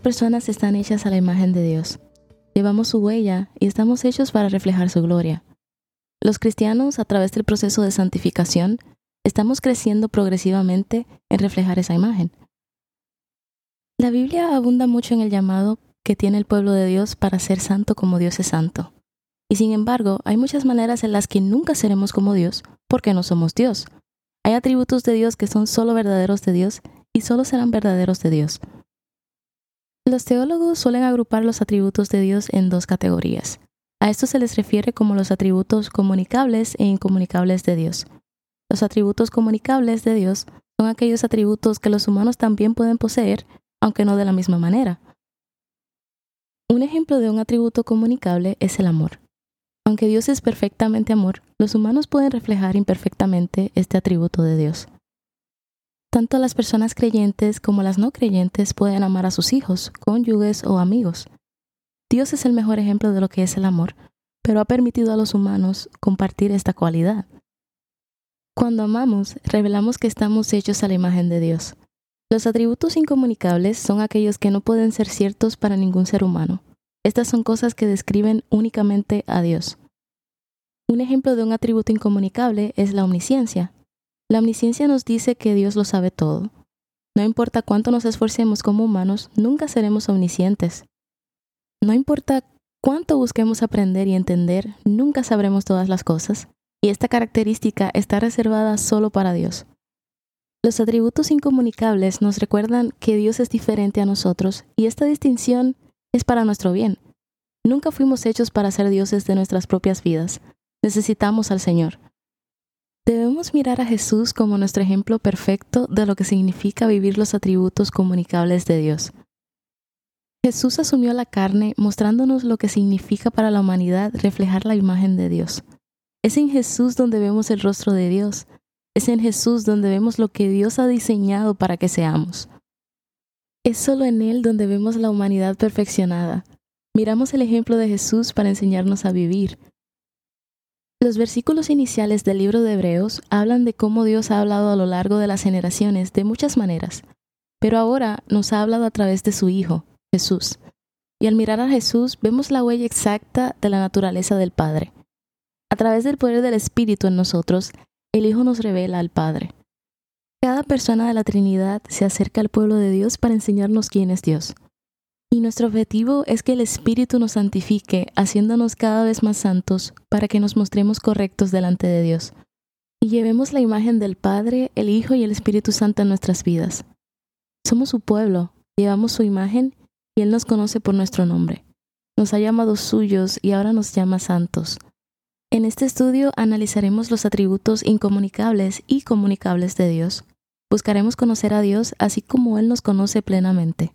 Las personas están hechas a la imagen de Dios. Llevamos su huella y estamos hechos para reflejar su gloria. Los cristianos, a través del proceso de santificación, estamos creciendo progresivamente en reflejar esa imagen. La Biblia abunda mucho en el llamado que tiene el pueblo de Dios para ser santo como Dios es santo. Y sin embargo, hay muchas maneras en las que nunca seremos como Dios porque no somos Dios. Hay atributos de Dios que son solo verdaderos de Dios y solo serán verdaderos de Dios. Los teólogos suelen agrupar los atributos de Dios en dos categorías. A esto se les refiere como los atributos comunicables e incomunicables de Dios. Los atributos comunicables de Dios son aquellos atributos que los humanos también pueden poseer, aunque no de la misma manera. Un ejemplo de un atributo comunicable es el amor. Aunque Dios es perfectamente amor, los humanos pueden reflejar imperfectamente este atributo de Dios. Tanto las personas creyentes como las no creyentes pueden amar a sus hijos, cónyuges o amigos. Dios es el mejor ejemplo de lo que es el amor, pero ha permitido a los humanos compartir esta cualidad. Cuando amamos, revelamos que estamos hechos a la imagen de Dios. Los atributos incomunicables son aquellos que no pueden ser ciertos para ningún ser humano. Estas son cosas que describen únicamente a Dios. Un ejemplo de un atributo incomunicable es la omnisciencia, la omnisciencia nos dice que Dios lo sabe todo. No importa cuánto nos esforcemos como humanos, nunca seremos omniscientes. No importa cuánto busquemos aprender y entender, nunca sabremos todas las cosas, y esta característica está reservada solo para Dios. Los atributos incomunicables nos recuerdan que Dios es diferente a nosotros, y esta distinción es para nuestro bien. Nunca fuimos hechos para ser dioses de nuestras propias vidas. Necesitamos al Señor. Debemos mirar a Jesús como nuestro ejemplo perfecto de lo que significa vivir los atributos comunicables de Dios. Jesús asumió la carne mostrándonos lo que significa para la humanidad reflejar la imagen de Dios. Es en Jesús donde vemos el rostro de Dios. Es en Jesús donde vemos lo que Dios ha diseñado para que seamos. Es solo en Él donde vemos la humanidad perfeccionada. Miramos el ejemplo de Jesús para enseñarnos a vivir, los versículos iniciales del libro de Hebreos hablan de cómo Dios ha hablado a lo largo de las generaciones de muchas maneras, pero ahora nos ha hablado a través de su Hijo, Jesús. Y al mirar a Jesús vemos la huella exacta de la naturaleza del Padre. A través del poder del Espíritu en nosotros, el Hijo nos revela al Padre. Cada persona de la Trinidad se acerca al pueblo de Dios para enseñarnos quién es Dios. Y nuestro objetivo es que el Espíritu nos santifique, haciéndonos cada vez más santos, para que nos mostremos correctos delante de Dios. Y llevemos la imagen del Padre, el Hijo y el Espíritu Santo en nuestras vidas. Somos su pueblo, llevamos su imagen y Él nos conoce por nuestro nombre. Nos ha llamado suyos y ahora nos llama santos. En este estudio analizaremos los atributos incomunicables y comunicables de Dios. Buscaremos conocer a Dios así como Él nos conoce plenamente.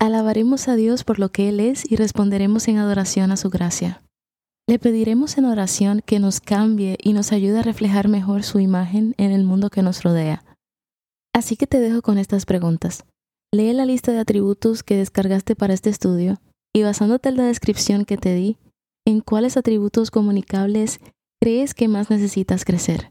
Alabaremos a Dios por lo que Él es y responderemos en adoración a su gracia. Le pediremos en oración que nos cambie y nos ayude a reflejar mejor su imagen en el mundo que nos rodea. Así que te dejo con estas preguntas. Lee la lista de atributos que descargaste para este estudio y basándote en la descripción que te di, ¿en cuáles atributos comunicables crees que más necesitas crecer?